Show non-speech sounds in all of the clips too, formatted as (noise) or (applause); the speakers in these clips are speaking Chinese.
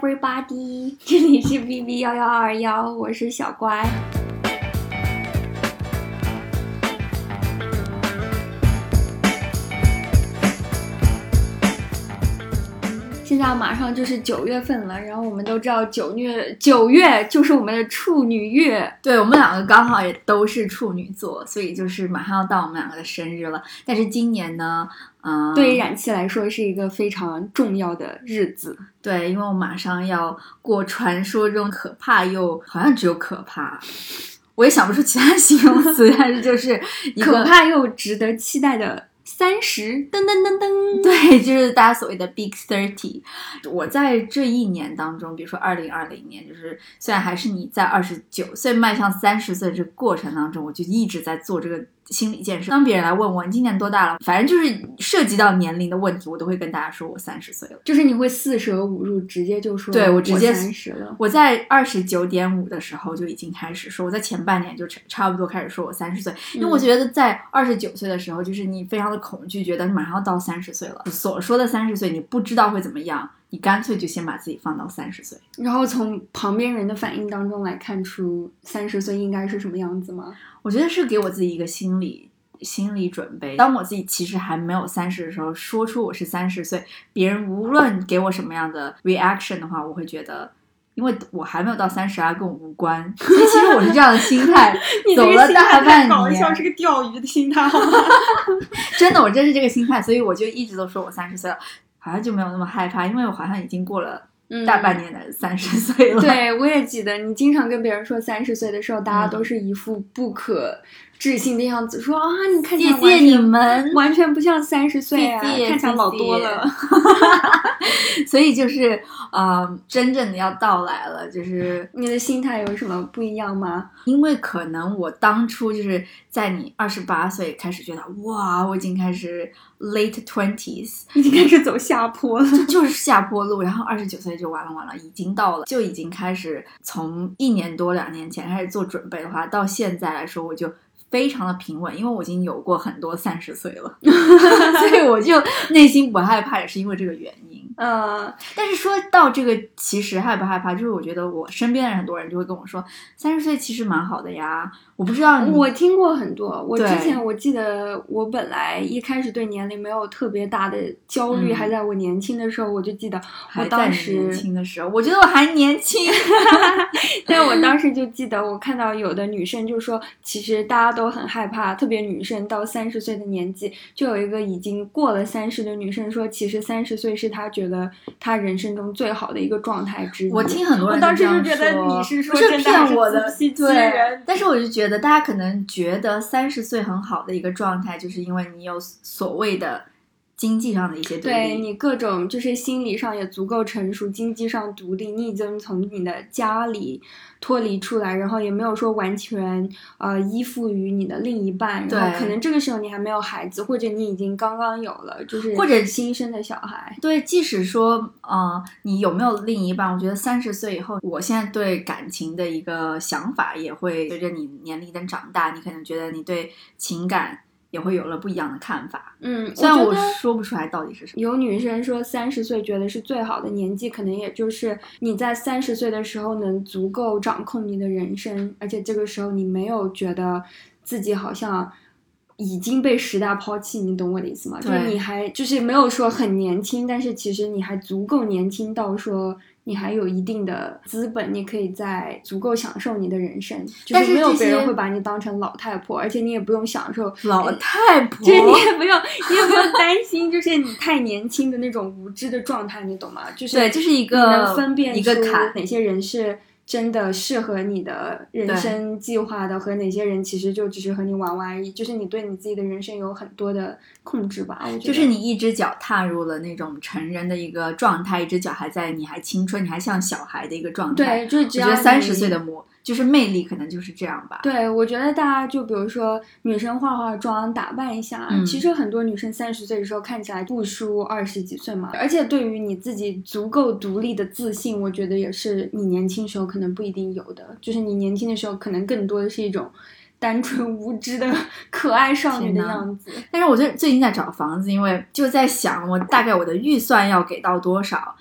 everybody，(laughs) 这里是 B B 幺幺二幺，我是小乖。现在马上就是九月份了，然后我们都知道九月九月就是我们的处女月，对我们两个刚好也都是处女座，所以就是马上要到我们两个的生日了。但是今年呢，嗯、对于冉七来说是一个非常重要的日子。对，因为我马上要过传说中可怕又好像只有可怕，我也想不出其他形容词，(laughs) 但是就是可怕又值得期待的三十，噔噔噔噔。对，就是大家所谓的 Big Thirty。我在这一年当中，比如说二零二零年，就是虽然还是你在二十九岁迈向三十岁这个过程当中，我就一直在做这个心理建设。当别人来问我你今年多大了，反正就是涉及到年龄的问题，我都会跟大家说我三十岁了。就是你会四舍五入，直接就说对我直接三十了。我在二十九点五的时候就已经开始说，我在前半年就差差不多开始说我三十岁，因为我觉得在二十九岁的时候，就是你非常的恐惧，觉得马上要到三十岁了，所说的三十岁你不知道会怎么样，你干脆就先把自己放到三十岁。然后从旁边人的反应当中来看出三十岁应该是什么样子吗？我觉得是给我自己一个心理心理准备。当我自己其实还没有三十的时候，说出我是三十岁，别人无论给我什么样的 reaction 的话，我会觉得。因为我还没有到三十啊，跟我无关，所以其实我是这样的心态 (laughs) 走了大半年，是个钓鱼的心态，好吗？(laughs) 真的，我真是这个心态，所以我就一直都说我三十岁了，好像就没有那么害怕，因为我好像已经过了大半年的三十岁了。嗯对，我也记得你经常跟别人说三十岁的时候，大家都是一副不可置信的样子，说啊，你看起来谢谢你们，(laughs) 完全不像三十岁啊，谢谢看起来老多了。(laughs) 所以就是呃，真正的要到来了，就是 (laughs) 你的心态有什么不一样吗？因为可能我当初就是在你二十八岁开始觉得，哇，我已经开始 late twenties，已经开始走下坡了，这就是下坡路。然后二十九岁就完了完了，已经到了，就已经开始从一年多两年前开始做准备的话，到现在来说，我就。非常的平稳，因为我已经有过很多三十岁了，(laughs) 所以我就内心不害怕，也是因为这个原因。嗯，但是说到这个，其实害不害怕，就是我觉得我身边的很多人就会跟我说，三十岁其实蛮好的呀。我不知道你，我听过很多。我之前我记得，我本来一开始对年龄没有特别大的焦虑，嗯还在我年轻的时候，我就记得我当时年，轻的时候，我觉得我还年轻。(laughs) 但我当时就记得，我看到有的女生就说，其实大家都很害怕，特别女生到三十岁的年纪，就有一个已经过了三十的女生说，其实三十岁是她觉得她人生中最好的一个状态之一。我听很多人我当时就觉得说你是说骗我的，对。但是我就觉得大家可能觉得三十岁很好的一个状态，就是因为你有所谓的经济上的一些独立。对你各种就是心理上也足够成熟，经济上独立，你已经从你的家里脱离出来，然后也没有说完全呃依附于你的另一半，然后对可能这个时候你还没有孩子，或者你已经刚刚有了，就是或者新生的小孩。对，即使说，呃，你有没有另一半？我觉得三十岁以后，我现在对感情的一个想法也会随着你年龄的长大，你可能觉得你对情感也会有了不一样的看法。嗯，虽然我说不出来到底是什么。有女生说三十岁觉得是最好的年纪，可能也就是你在三十岁的时候能足够掌控你的人生，而且这个时候你没有觉得自己好像已经被时代抛弃，你懂我的意思吗？就是你还就是没有说很年轻，但是其实你还足够年轻到说。你还有一定的资本，你可以在足够享受你的人生，就但是没有别人会把你当成老太婆，而且你也不用享受老太婆，(laughs) 就是你也不用，你也不用担心，就是你太年轻的那种无知的状态，你懂吗？就是对，这是一你个能分辨出一个坎。哪些人是真的适合你的人生计划的，和哪些人其实就只是和你玩玩而已。就是你对你自己的人生有很多的控制吧。就是你一只脚踏入了那种成人的一个状态，一只脚还在你还青春，你还像小孩的一个状态。对，就是我只要觉得三十岁的魔就是魅力，可能就是这样吧。对，我觉得大家就比如说女生化化妆、打扮一下，嗯其实很多女生三十岁的时候看起来不输二十几岁嘛。而且对于你自己足够独立的自信，我觉得也是你年轻时候可能不一定有的。就是你年轻的时候，可能更多的是一种单纯无知的 (laughs) 可爱少女的样子。但是我最最近在找房子，因为就在想我大概我的预算要给到多少。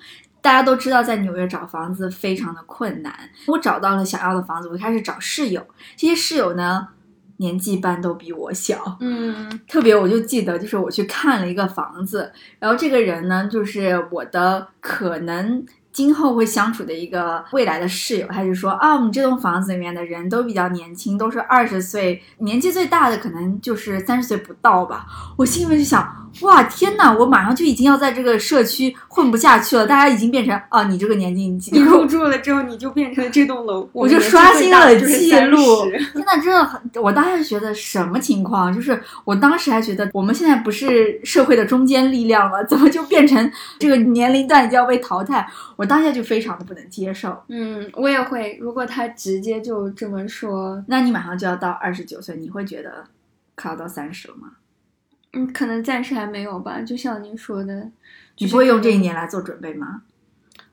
大家都知道，在纽约找房子非常的困难。我找到了想要的房子，我开始找室友。这些室友呢，年纪般都比我小。嗯特别我就记得，就是我去看了一个房子，然后这个人呢，就是我的可能今后会相处的一个未来的室友，他就说啊，我们这栋房子里面的人都比较年轻，都是二十岁，年纪最大的可能就是三十岁不到吧。我心里面就想，哇，天呐，我马上就已经要在这个社区混不下去了，大家已经变成啊，你这个年纪，你你入住了之后，你就变成了这栋楼，我就刷新了记录。(laughs) 真的，真的很，我当时觉得什么情况？就是我当时还觉得我们现在不是社会的中坚力量了，怎么就变成这个年龄段就要被淘汰？我当下就非常的不能接受。嗯，我也会。如果他直接就这么说，那你马上就要到二十九岁，你会觉得快要到三十了吗？嗯，可能暂时还没有吧。就像您说的，你就是不会用这一年来做准备吗？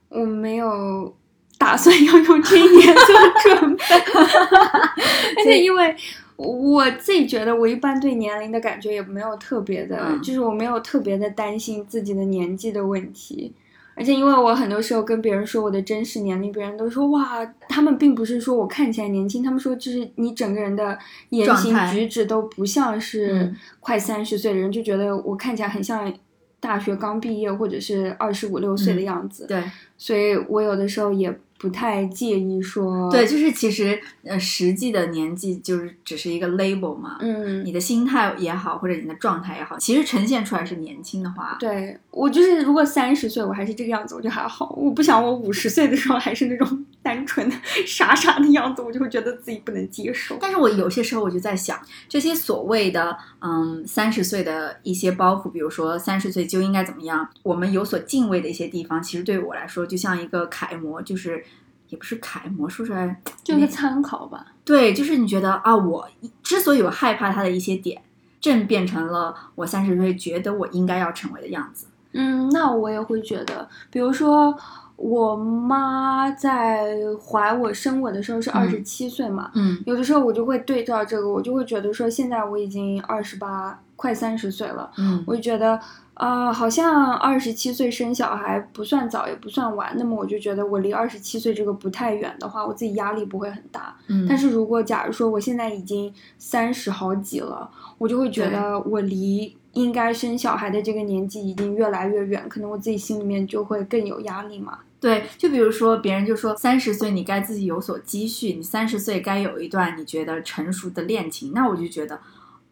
我没有打算要用这一年做准备，(laughs) 而且因为我自己觉得，我一般对年龄的感觉也没有特别的，嗯就是我没有特别的担心自己的年纪的问题。而且因为我很多时候跟别人说我的真实年龄，别人都说哇，他们并不是说我看起来年轻，他们说就是你整个人的言行举止都不像是嗯快三十岁的人，就觉得我看起来很像大学刚毕业或者是二十五六岁的嗯样子。对所以我有的时候也不太介意说，对，，就是其实呃，实际的年纪就是只是一个 label 嘛。嗯你，的心态也好，或者你的状态也好，其实呈现出来是年轻的话，对我就是，如果三十岁我还是这个样子，我就还好。我不想我五十岁的时候还是那种 (laughs) 单纯的 (laughs) 傻傻的样子，我就会觉得自己不能接受。但是我有些时候我就在想，这些所谓的嗯三十岁的一些包袱，比如说三十岁就应该怎么样，我们有所敬畏的一些地方，其实对于我来说就像一个楷模，就是也不是楷模，说出来就一个参考吧。对，就是你觉得啊，我之所以我害怕他的一些点，正变成了我三十岁觉得我应该要成为的样子。嗯，那我也会觉得，比如说我妈在怀我生我的时候是二十七岁嘛，嗯有的时候我就会对照这个，我就会觉得说，现在我已经二十八，快三十岁了，嗯我就觉得，呃，好像二十七岁生小孩不算早也不算晚，那么我就觉得我离二十七岁这个不太远的话，我自己压力不会很大。嗯，但是如果假如说我现在已经三十好几了，我就会觉得我离应该生小孩的这个年纪已经越来越远，可能我自己心里面就会更有压力嘛。对，就比如说别人就说三十岁你该自己有所积蓄，你三十岁该有一段你觉得成熟的恋情，那我就觉得。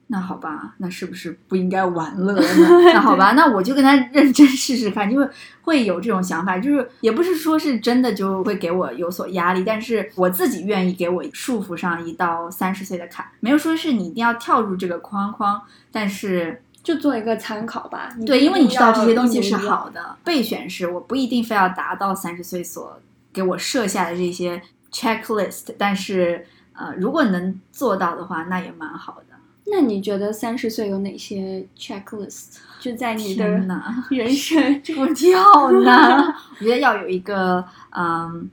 那好吧，那是不是不应该玩乐呢？(laughs) 那好吧，那我就跟他认真试试看，就会会有这种想法，就是也不是说是真的就会给我有所压力，但是我自己愿意给我束缚上一道三十岁的坎，没有说是你一定要跳入这个框框，但是就做一个参考吧。对，因为你知道这些东西是好的，备选是我不一定非要达到三十岁所给我设下的这些 checklist，但是呃，如果能做到的话，那也蛮好的。那你觉得三十岁有哪些 checklist？就在你的 (laughs) 人生 (laughs) 这个问题好难。我觉得要有一个嗯，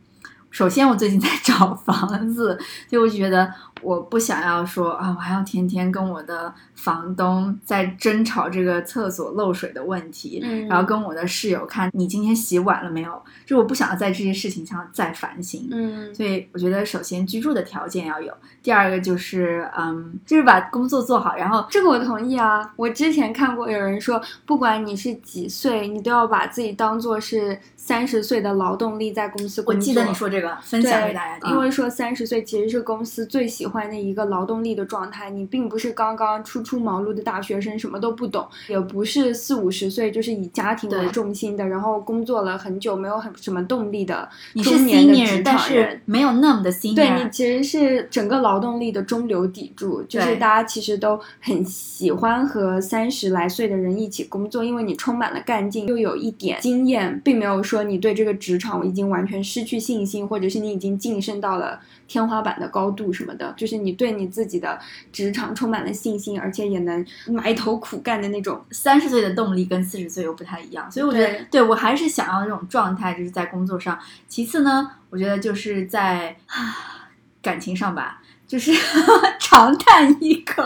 首先我最近在找房子，所以我觉得我不想要说啊，我还要天天跟我的房东在争吵这个厕所漏水的问题，嗯然后跟我的室友看你今天洗碗了没有，就我不想要在这些事情上再烦心。嗯所以我觉得，首先居住的条件要有，第二个就是，嗯，就是把工作做好，然后这个我同意啊。我之前看过有人说，不管你是几岁，你都要把自己当做是三十岁的劳动力在公司工作。我记得你说这个，分享给大家听。因为说三十岁其实是公司最喜欢的一个劳动力的状态，你并不是刚刚初出茅庐的大学生，什么都不懂，也不是四五十岁就是以家庭为对重心的，然后工作了很久没有很什么动力的你是中年的职但场人是。没有那么的 senior。对你其实是整个劳动力的中流砥柱，就是大家其实都很喜欢和三十来岁的人一起工作，因为你充满了干劲，又有一点经验，并没有说你对这个职场已经完全失去信心，或者是你已经晋升到了天花板的高度什么的，就是你对你自己的职场充满了信心，而且也能埋头苦干的那种。三十岁的动力跟四十岁又不太一样，所以我觉得对对我还是想要这种状态，就是在工作上。其次呢，我觉得就是在啊感情上吧，就是 (laughs) 长叹一口。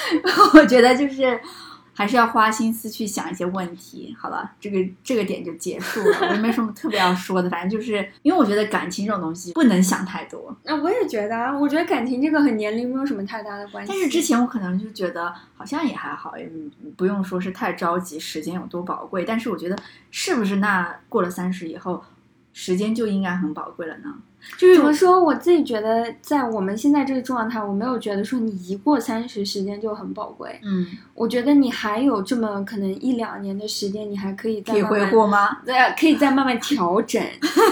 (laughs) 我觉得就是，还是要花心思去想一些问题。好了，这个这个点就结束了，我也没什么特别要说的，反正就是因为我觉得感情这种东西不能想太多。那我也觉得啊，我觉得感情这个和年龄没有什么太大的关系。但是之前我可能就觉得好像也还好，也不用说是太着急，时间有多宝贵。但是我觉得是不是那过了三十以后，时间就应该很宝贵了呢？就是怎么说，我自己觉得，在我们现在这个状态，我没有觉得说你一过三十，时间就很宝贵。嗯，我觉得你还有这么可能一两年的时间，你还可以再可以慢慢挥霍吗？对，可以再慢慢调整。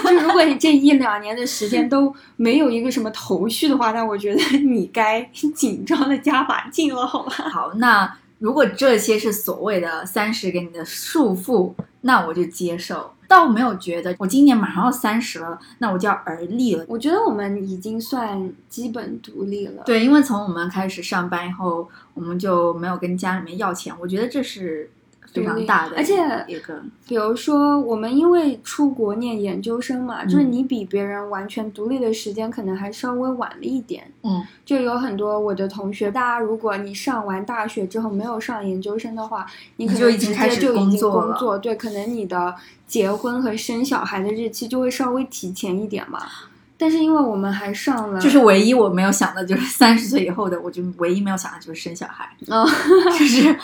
就如果你这一两年的时间都没有一个什么头绪的话，那我觉得你该紧张的加把劲了，好吧？好，那如果这些是所谓的三十给你的束缚，那我就接受。倒没有觉得我今年马上要三十了，那我就要而立了。我觉得我们已经算基本独立了。，对，因为从我们开始上班以后，我们就没有跟家里面要钱，我觉得这是非独立常大的，而且一个比如说我们因为出国念研究生嘛，就是嗯你比别人完全独立的时间可能还稍微晚了一点。嗯，就有很多我的同学，大家如果你上完大学之后没有上研究生的话，你可能就已经直开始接就已经工作了工作，对，可能你的结婚和生小孩的日期就会稍微提前一点嘛。(laughs) 但是因为我们还上了，就是唯一我没有想的，就是 (laughs) 三十岁以后的，我就唯一没有想的就是生小孩，哦，(laughs) 就是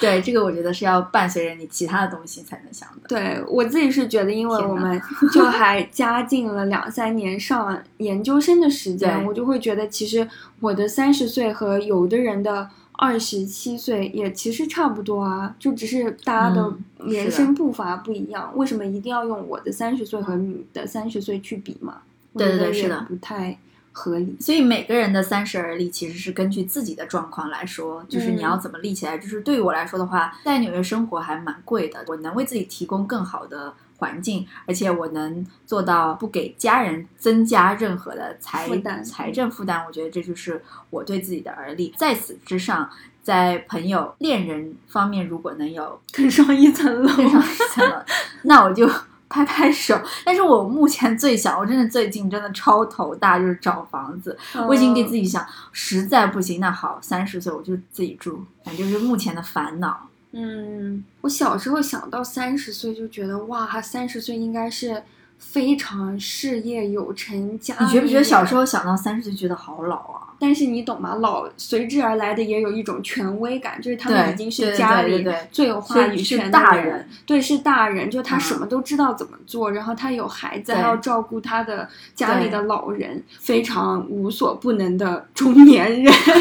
对这个，我觉得是要伴随着你其他的东西才能想的。对我自己是觉得，因为我们 (laughs) 就还加进了两三年上研究生的时间，我就会觉得，其实我的三十岁和有的人的二十七岁也其实差不多啊，就只是大家的嗯人生步伐不一样，为什么一定要用我的三十岁和你的三十岁去比嘛？我对对对是的不太合理。所以每个人的三十而立，其实是根据自己的状况来说，就是你要怎么立起来。就是对于我来说的话，在纽约生活还蛮贵的，我能为自己提供更好的环境，而且我能做到不给家人增加任何的财财政负担。我觉得这就是我对自己的而立。在此之上，在朋友、恋人方面，如果能有更上一层楼，更上一层楼，(laughs) 那我就拍拍手。(laughs) 但是我目前最想，(laughs) 我真的最近真的超头大，就是找房子。我已经给自己，想，实在不行，那好，三十岁我就自己住，反正就是目前的烦恼。嗯，我小时候想到三十岁就觉得哇，三十岁应该是非常事业有成，家你觉不觉得小时候？候想到三十岁觉得好老啊？但是你懂吗？老随之而来的也有一种权威感，就是他们已经是家里最有话语权的大人，对，是大人，就他嗯什么都知道怎么做，然后他有孩子，对还要照顾他的家里的老人，非常无所不能的中年人。(laughs) 然后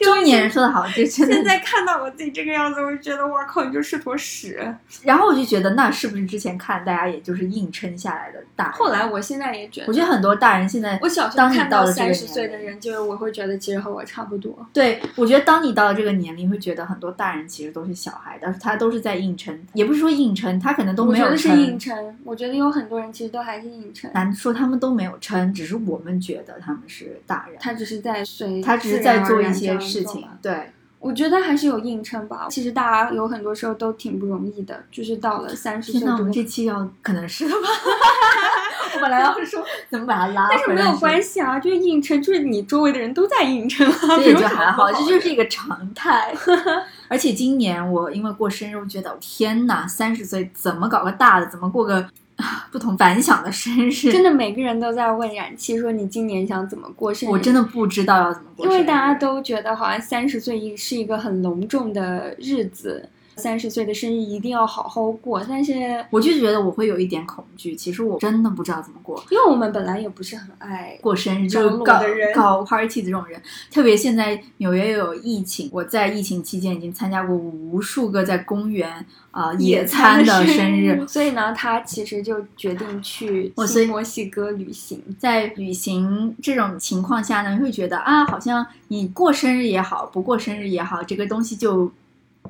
就 (laughs) 中年人说的好，就。现在看到我自己这个样子，我就觉得我靠，你就是坨屎。然后我就觉得，那是不是之前看大家也就是硬撑下来的大人？后来我现在也觉得，我觉得很多大人现在，我小时候当看到三十岁的人，就是我会觉得其实和我差不多。对我觉得当你到了这个年龄，会觉得很多大人其实都是小孩，但是他都是在硬撑，也不是说硬撑，他可能都没有我觉得是撑。硬撑，我觉得有很多人其实都还是硬撑，难说他们都没有撑，只是我们觉得他们是大人，他只是在随他只是在做一些事情。对，我觉得还是有硬撑吧。其实大家有很多时候都挺不容易的，就是到了三十岁天，我们这期要可能是的吧？(laughs) 我本来要说怎么把它拉但是没有关系啊，就是硬撑，就是你周围的人都在硬撑啊，所以就还好，这就是一个常态。(laughs) 而且今年我因为过生日，我觉得天呐，三十岁怎么搞个大的，怎么过个啊 (sighs) 不同凡响的生日？真的每个人都在问冉七说你今年想怎么过生日？我真的不知道要怎么过生日，因为大家都觉得好像三十岁是一个很隆重的日子，三十岁的生日一定要好好过。但是我就觉得我会有一点恐惧。其实我真的不知道怎么过。因为我们本来也不是很爱过生日就是搞的人搞 party 的这种人，特别现在纽约又有疫情，我在疫情期间已经参加过无数个在公园啊、野餐的生日，所以呢，他其实就决定去我所以新墨西哥旅行。在旅行这种情况下呢，你会觉得啊，好像你过生日也好，不过生日也好，这个东西就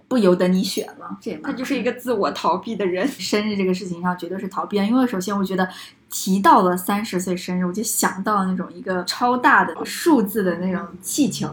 不由得你选了。这他就是一个自我逃避的人。(laughs) 生日这个事情上绝对是逃避，因为首先我觉得提到了三十岁生日，我就想到了那种一个超大的数字的那种气球。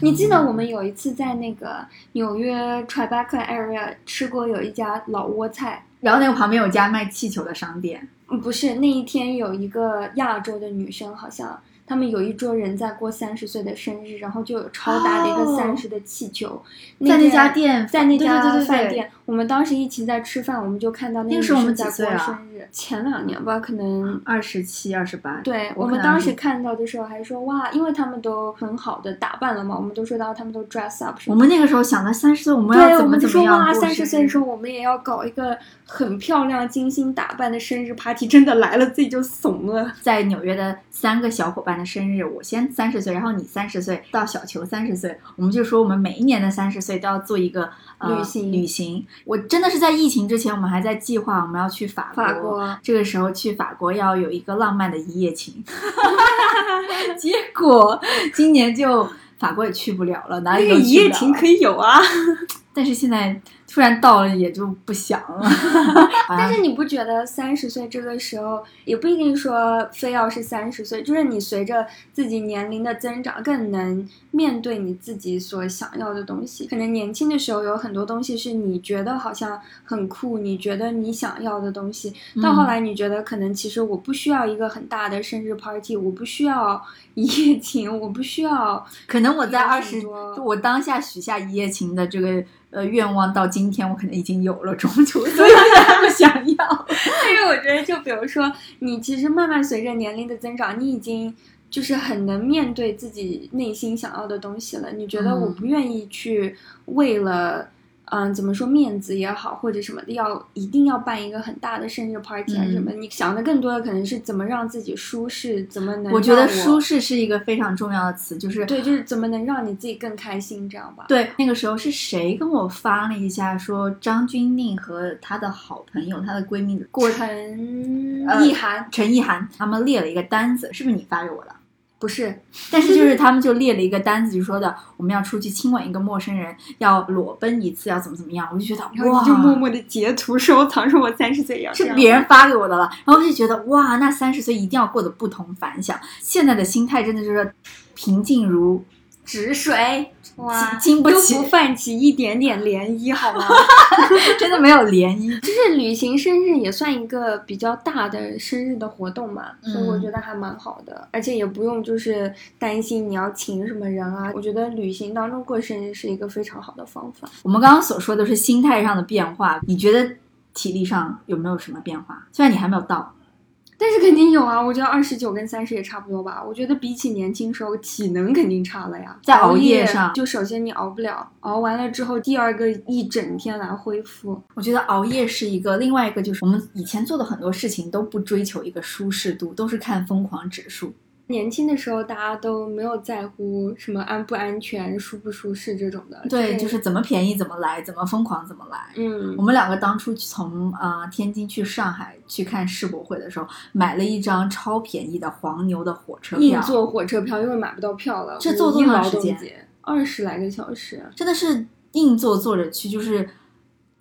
你记得我们有一次在那个纽约 Tribeca area 吃过有一家老挝菜。然后那个旁边有家卖气球的商店，嗯，不是那一天有一个亚洲的女生，好像她他们有一桌人在过三十岁的生日，然后就有超大的一个哦。三十的气球，在那家店在那家对对对对对饭店，我们当时一起在吃饭，我们就看到那个那个时候我们在过生日，前两年吧，可能。二十七、二十八，对我我们当时看到的时候还说哇，因为他们都很好的打扮了嘛，我们都说到他们都 dress up。我们那个时候想到三十岁我们对，要怎么我们就说哇，三十岁的时候，候我们也要搞一个很漂亮、精心打扮的生日 party，真的来了自己就怂了。在纽约的三个小伙伴的生日，我先三十岁，然后你三十岁，到小球三十岁，我们就说我们每一年的三十岁都要做一个、呃、旅行旅行。我真的是在疫情之前，我们还在计划我们要去法国。法国这个时候去法国要有一个浪漫的一夜情 (laughs) (laughs) 结果今年就法国也去不了了，哪里都那个一去不了了夜情可以有啊，(laughs) 但是现在突然到了，也就不想了。(laughs) 但是你不觉得三十岁这个时候也不一定说非要是三十岁，就是你随着自己年龄的增长，更能面对你自己所想要的东西。可能年轻的时候有很多东西是你觉得好像很酷，你觉得你想要的东西，到后来你觉得可能其实我不需要一个很大的生日 party，我不需要一夜情，我不需要可能我在二十，多我当下许下一夜情的这个呃愿望，到今天我可能已经有了中途，所以我不想要。(laughs) 但是我觉得，就比如说，你其实慢慢随着年龄的增长，你已经就是很能面对自己内心想要的东西了。你觉得嗯我不愿意去为了，嗯，怎么说面子也好，或者什么的，要一定要办一个很大的生日 party 啊嗯什么？你想的更多的可能是怎么让自己舒适，怎么能我觉得舒适是一个非常重要的词，就是对，就是怎么能让你自己更开心，这样吧？对，那个时候是谁跟我发了一下，说张钧甯和她的好朋友、她的闺蜜过陈呃意涵陈意涵他们列了一个单子，是不是你发给我的？不是但是就是他们就列了一个单子，就说的我们要出去亲吻一个陌生人，要裸奔一次，要怎么怎么样。我就觉得哇你，就默默的截图收藏，说我三十岁要是别人发给我的了，然后我就觉得哇，那三十岁一定要过得不同凡响。现在的心态真的就是平静如止水，哇，经不起不泛起一点点涟漪，好吗？(laughs) 真的没有涟漪。就是旅行生日也算一个比较大的生日的活动嘛，所以我嗯觉得还蛮好的，而且也不用就是担心你要请什么人啊。我觉得旅行当中过生日是一个非常好的方法。我们刚刚所说的是心态上的变化，你觉得体力上有没有什么变化？虽然你还没有到，但是肯定有啊，我觉得二十九跟三十也差不多吧。我觉得比起年轻时候，体能肯定差了呀。在熬夜夜上就首先你熬不了，熬完了之后，第二个一整天来恢复。我觉得熬夜是一个，另外一个就是我们以前做的很多事情都不追求一个舒适度，都是看疯狂指数。年轻的时候，大家都没有在乎什么安不安全、舒不舒适这种的。对，就是怎么便宜怎么来，怎么疯狂怎么来。嗯我，们两个当初从呃天津去上海去看世博会的时候，买了一张超便宜的黄牛的火车票，硬座火车票，因为买不到票了。这坐多长时间？二十来个小时。真的是硬座坐着去，就是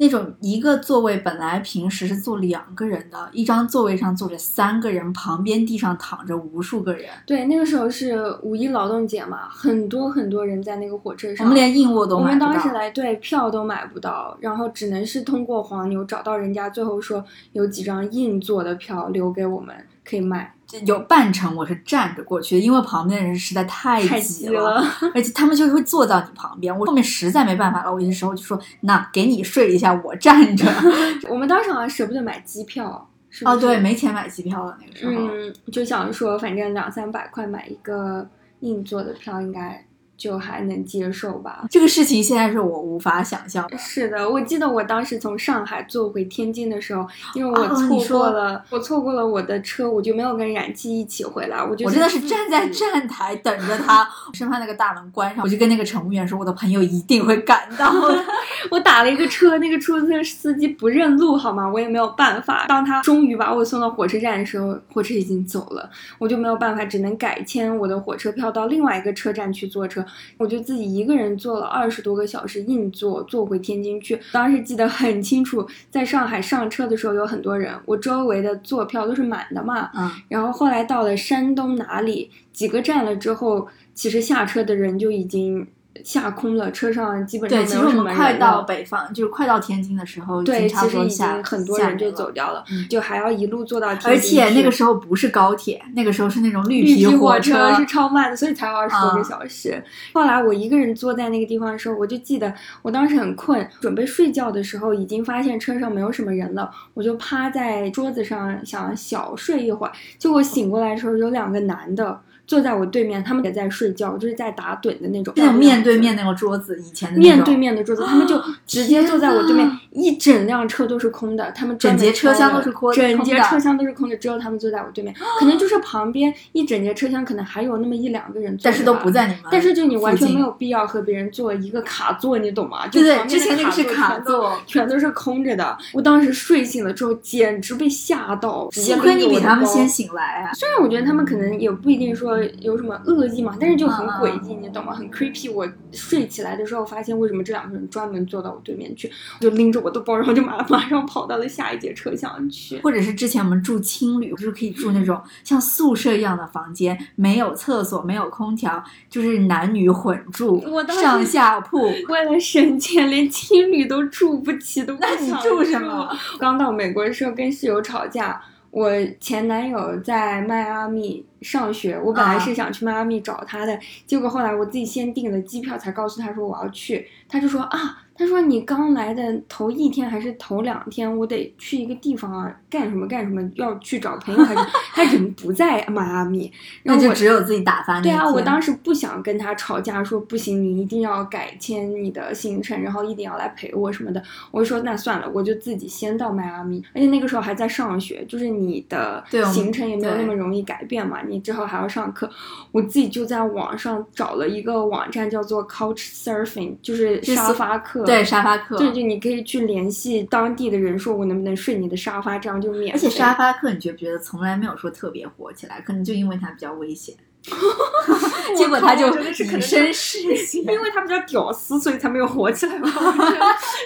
那种一个座位本来平时是坐两个人的，一张座位上坐着三个人，旁边地上躺着无数个人，对，那个时候是五一劳动节嘛，很多很多人在那个火车上。我们连硬卧都我买不到。们当时来对票都买不到，然后只能是通过黄牛找到人家，最后说有几张硬座的票留给我们可以卖，有半程我是站着过去的，因为旁边的人实在太太挤挤了。而且他们就会坐到你旁边。我后面实在没办法了，我有些时候就说：“那给你睡一下，我站着。(laughs) 我们当时好像舍不得买机票，是”不哦，对，没钱买机票了那个时候。嗯，就想说反正两三百块买一个硬座的票，应该就还能接受吧。这个事情现在是我无法想象的。是的，我记得我当时从上海坐回天津的时候，因为我错过了，我错过了我的车，我就没有跟冉七一起回来，我就我真的是站在站台等着他，生怕那个大门关上。我就跟那个乘务员说，我的朋友一定会赶到的。(laughs) 我打了一个车，那个出租车司机不认路，好吗？我也没有办法。当他终于把我送到火车站的时候，火车已经走了，我就没有办法，只能改签我的火车票到另外一个车站去坐车。我就自己一个人坐了二十多个小时硬座，坐回天津去。当时记得很清楚，在上海上车的时候有很多人，我周围的坐票都是满的嘛。嗯，然后后来到了山东哪里几个站了之后，其实下车的人就已经下空了，车上基本，上没有什么其实我们快到北方，就是快到天津的时候，对，其实已不多下经很多人就走掉了，嗯就还要一路坐到天津而且那个时候不是高铁，那个时候是那种绿皮火车，是超慢的，所以才二十多啊个小时。后来我一个人坐在那个地方的时候，我就记得我当时很困，准备睡觉的时候，已经发现车上没有什么人了，我就趴在桌子上想小睡一会儿。结果醒过来的时候，有两个男的坐在我对面，他们也在睡觉，就是在打盹的那种，那种面对面那个桌子，以前的面对面的桌子，他们就直接坐在我对面一整辆车都是空的，他们整节车厢都是空的整节车厢都是空的，只有他们坐在我对面，(gasps) 可能就是旁边一整节车厢可能还有那么一两个人坐，但是都不在你们，但是就你完全没有必要和别人坐一个卡座，你懂吗？就对对，之前那个是卡座，全都是空着的。我当时睡醒了之后，简直被吓到，幸亏你比他们先醒来啊！虽然我觉得他们可能也不一定说有什么恶意嘛，但是就很诡异，你懂吗？很 creepy。我睡起来的时候发现，为什么这两个人专门坐到我对面去，我就拎着我的包，然后就马马上跑到了下一节车厢去。或者是之前我们住青旅，就是可以住那种像宿舍一样的房间，没有厕所，没有空调，就是男女混住我上下铺。(laughs) 为了省钱，连青旅都住不起，都不那你想住什么？(laughs) 刚到美国的时候跟室友吵架，我前男友在迈阿密上学，我本来啊是想去迈阿密找他的，结果后来我自己先订的机票，才告诉他说我要去，他就说啊。他说：“你刚来的头一天还是头两天，我得去一个地方啊，干什么干什么，要去找朋友还是他人不在迈阿密，然那就后我只有自己打发对啊，我当时不想跟他吵架，说不行，你一定要改签你的行程，然后一定要来陪我什么的。我就说那算了，我就自己先到迈阿密，而且那个时候还在上学，就是你的行程也没有那么容易改变嘛，你之后还要上课。我自己就在网上找了一个网站，叫做 Couch Surfing，就是沙发客。对沙发客，对，就你可以去联系当地的人，说我能不能睡你的沙发，这样就免费。而且沙发客，你觉不觉得从来没有说特别火起来？可能就因为它比较危险，(laughs) 结果他就我真的是以身试险。因为他比较屌丝，所以才没有火起来吧。我觉得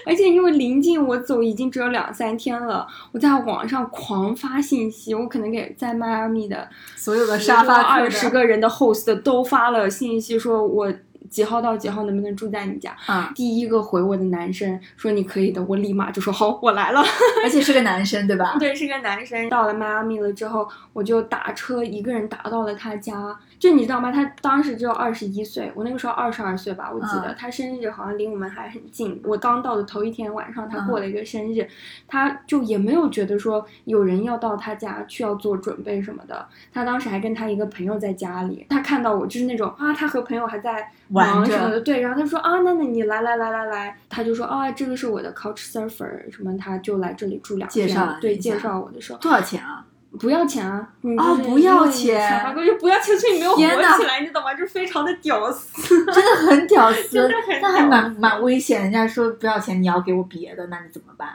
而且因为临近我走已经只有两三天了，我在网上狂发信息，我可能给在迈阿密的所有的沙发客十个人的 host 都发了信息，说我几号到几号能不能住在你家。嗯，第一个回我的男生说你可以的，我立马就说好，我来了。(laughs) 而且是个男生，对吧？对，是个男生。到了迈阿密了之后，我就打车一个人打到了他家。就你知道吗？他当时只有二十一岁，我那个时候二十二岁吧，我记得、嗯他生日好像离我们还很近。我刚到的头一天晚上，他过了一个生日，他就也没有觉得说有人要到他家去要做准备什么的。他当时还跟他一个朋友在家里，他看到我就是那种啊，他和朋友还在玩什么的，对。然后他说啊，那那你来来来来来，他就说啊，这个是我的 Couch Surfer 什么，他就来这里住两天，介绍了对，介绍我的时候。多少钱啊？不要钱啊！啊哦不要钱不要钱，所以你没有火起来，你懂吗？就非常的屌丝。真的很屌丝 (laughs) 真的很，那还屌蛮蛮危险。人家说不要钱，你要给我别的，那你怎么办？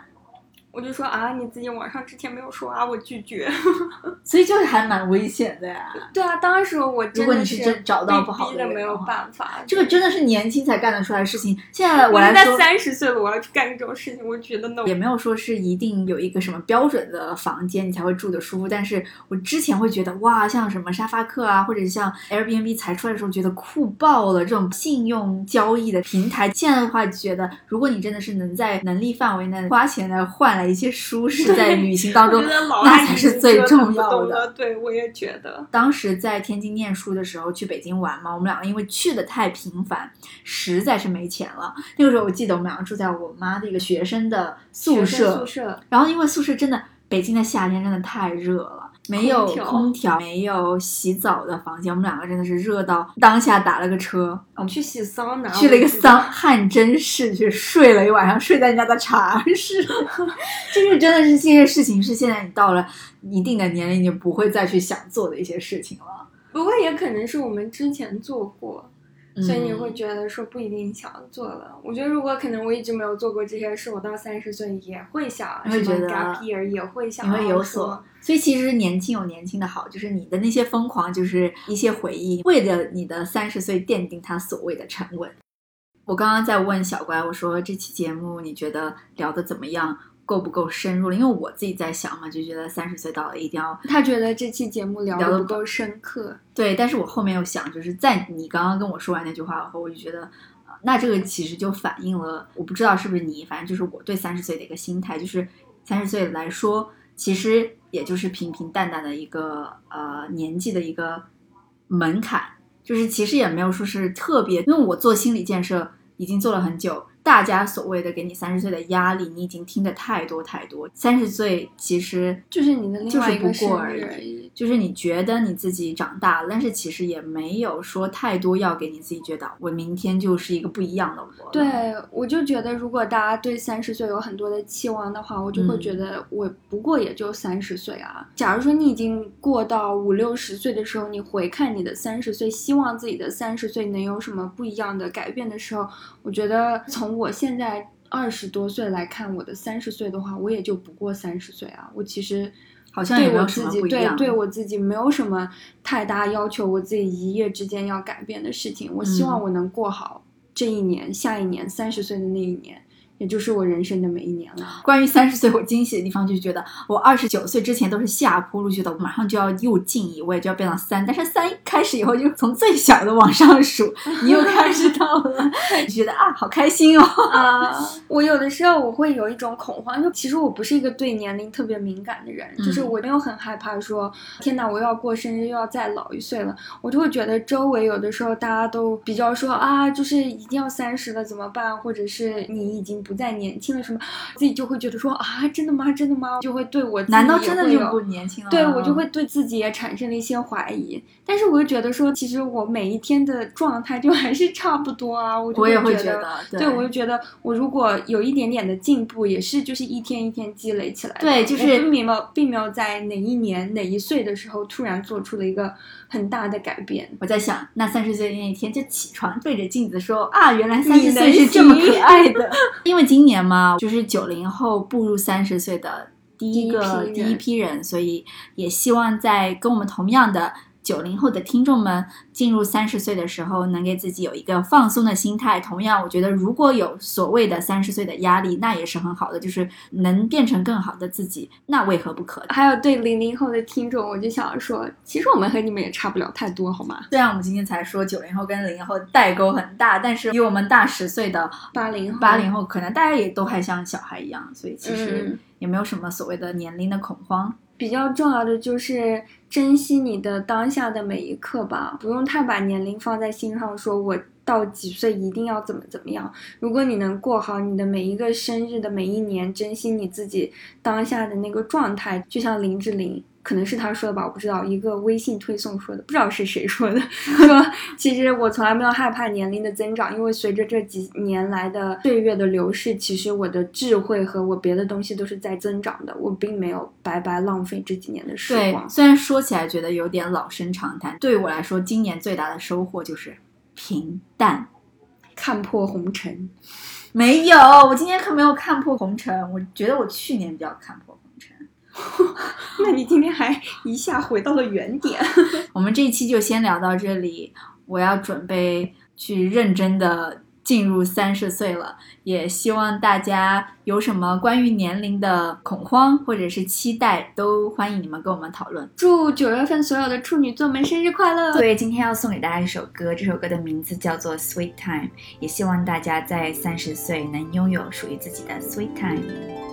我就说啊，你自己网上之前没有说啊，我拒绝。(laughs) 所以就是还蛮危险的呀。对啊，当时我真的如果你是真找到不好的没有办法。这个真的是年轻才干得出来的事情。现在我来说，三十岁了，我要去干这种事情，我觉得呢，也没有说是一定有一个什么标准的房间你才会住得舒服，但是我之前会觉得哇，像什么沙发客啊，或者像 Airbnb 才出来的时候，觉得酷爆了。这种信用交易的平台，现在的话觉得，如果你真的是能在能力范围内花钱来换来一些舒适，在旅行当中那才是最重要的。对，我也觉得。当时在天津念书的时候，去北京玩嘛，我们两个因为去的太频繁，实在是没钱了。那个时候我记得我们两个住在我妈的一个学生的宿舍，宿舍，然后因为宿舍真的北京的夏天真的太热了，没有空调没有洗澡的房间，我们两个真的是热到当下打了个车，我们去洗桑拿，去了一个桑汗蒸室去睡了一晚上，睡在人家的茶室。(laughs) 就是真的是这些事情是现在你到了一定的年龄，你就不会再去想做的一些事情了。不过也可能是我们之前做过，所以你嗯会觉得说不一定想做了。我觉得如果可能我一直没有做过这些事，我到三十岁也会想，什么你会觉得 gap year 也会想，也会有所，所以其实年轻有年轻的好，就是你的那些疯狂，就是一些回忆，为了你的三十岁奠定它所谓的沉稳。我刚刚在问小乖，我说这期节目你觉得聊的怎么样？够不够深入了？因为我自己在想嘛，就觉得三十岁到了一定要他觉得这期节目聊聊得的不够深刻，对，但是我后面又想，就是在你刚刚跟我说完那句话后，我就觉得，那这个其实就反映了，我不知道是不是你，反正就是我对三十岁的一个心态，就是三十岁来说，其实也就是平平淡淡的一个呃年纪的一个门槛，就是其实也没有说是特别，因为我做心理建设已经做了很久。大家所谓的给你三十岁的压力，你已经听得太多太多。三十岁其实就是你的另外一个生日而已，就是你觉得你自己长大了，但是其实也没有说太多要给你自己觉得我明天就是一个不一样的我。对，我就觉得如果大家对三十岁有很多的期望的话，我就会觉得我不过也就三十岁啊。假如说你已经过到五六十岁的时候，你回看你的三十岁，希望自己的三十岁能有什么不一样的改变的时候，我觉得从我现在二十多岁来看我的三十岁的话，我也就不过三十岁啊。我其实好像对我自己对对我自己没有什么太大要求，我自己一夜之间要改变的事情。我希望我能过好这一年、下一年、三十岁的那一年。也就是我人生的每一年了。关于三十岁，我惊喜的地方就是觉得我二十九岁之前都是下坡路，觉得我马上就要又进一位，就要变到三。但是三开始以后，就从最小的往上数，你又开始到了，你觉得啊，好开心哦。啊，我有的时候我会有一种恐慌，就其实我不是一个对年龄特别敏感的人，就是我没有很害怕说，天哪，我又要过生日，又要再老一岁了。我就会觉得周围有的时候大家都比较说啊，就是一定要三十了怎么办，或者是你已经。不再年轻了，什么自己就会觉得说啊，真的吗？真的吗？就会对我难道真的就不年轻了？对我就会对自己也产生了一些怀疑。但是我又觉得说，其实我每一天的状态就还是差不多啊。我我也会觉得，对我就觉得我如果有一点点的进步，也是就是一天一天积累起来。对，就是并没有并没有在哪一年哪一岁的时候突然做出了一个很大的改变。我在想，那三十岁那一天就起床对着镜子说啊，原来三十岁是这么可爱的，(laughs) 因为。今年嘛，就是九零后步入三十岁的第一个第一批人，所以也希望在跟我们同样的。九零后的听众们进入三十岁的时候，能给自己有一个放松的心态。同样，我觉得如果有所谓的三十岁的压力，那也是很好的，就是能变成更好的自己，那为何不可？还有对零零后的听众，我就想说，其实我们和你们也差不了太多，好吗？虽然我们今天才说九零后跟零零后代沟很大，但是比我们大十岁的八零八零后，可能大家也都还像小孩一样，所以其实也没有什么所谓的年龄的恐慌。比较重要的就是珍惜你的当下的每一刻吧，不用太把年龄放在心上，说我到几岁一定要怎么怎么样。如果你能过好你的每一个生日的每一年，珍惜你自己当下的那个状态，就像林志玲。可能是他说的吧，我不知道。一个微信推送说的，不知道是谁说的。(laughs) 说其实我从来没有害怕年龄的增长，因为随着这几年来的岁月的流逝，其实我的智慧和我别的东西都是在增长的。我并没有白白浪费这几年的时光。虽然说起来觉得有点老生常谈，对于我来说，今年最大的收获就是平淡，看破红尘。没有，我今天可没有看破红尘。我觉得我去年比较看破红尘。(laughs) 那你今天还一下回到了原点。(laughs) 我们这一期就先聊到这里，我要准备去认真的进入三十岁了。也希望大家有什么关于年龄的恐慌或者是期待，都欢迎你们跟我们讨论。祝九月份所有的处女座们生日快乐！对，今天要送给大家一首歌，这首歌的名字叫做《Sweet Time》，也希望大家在三十岁能拥有属于自己的 Sweet Time。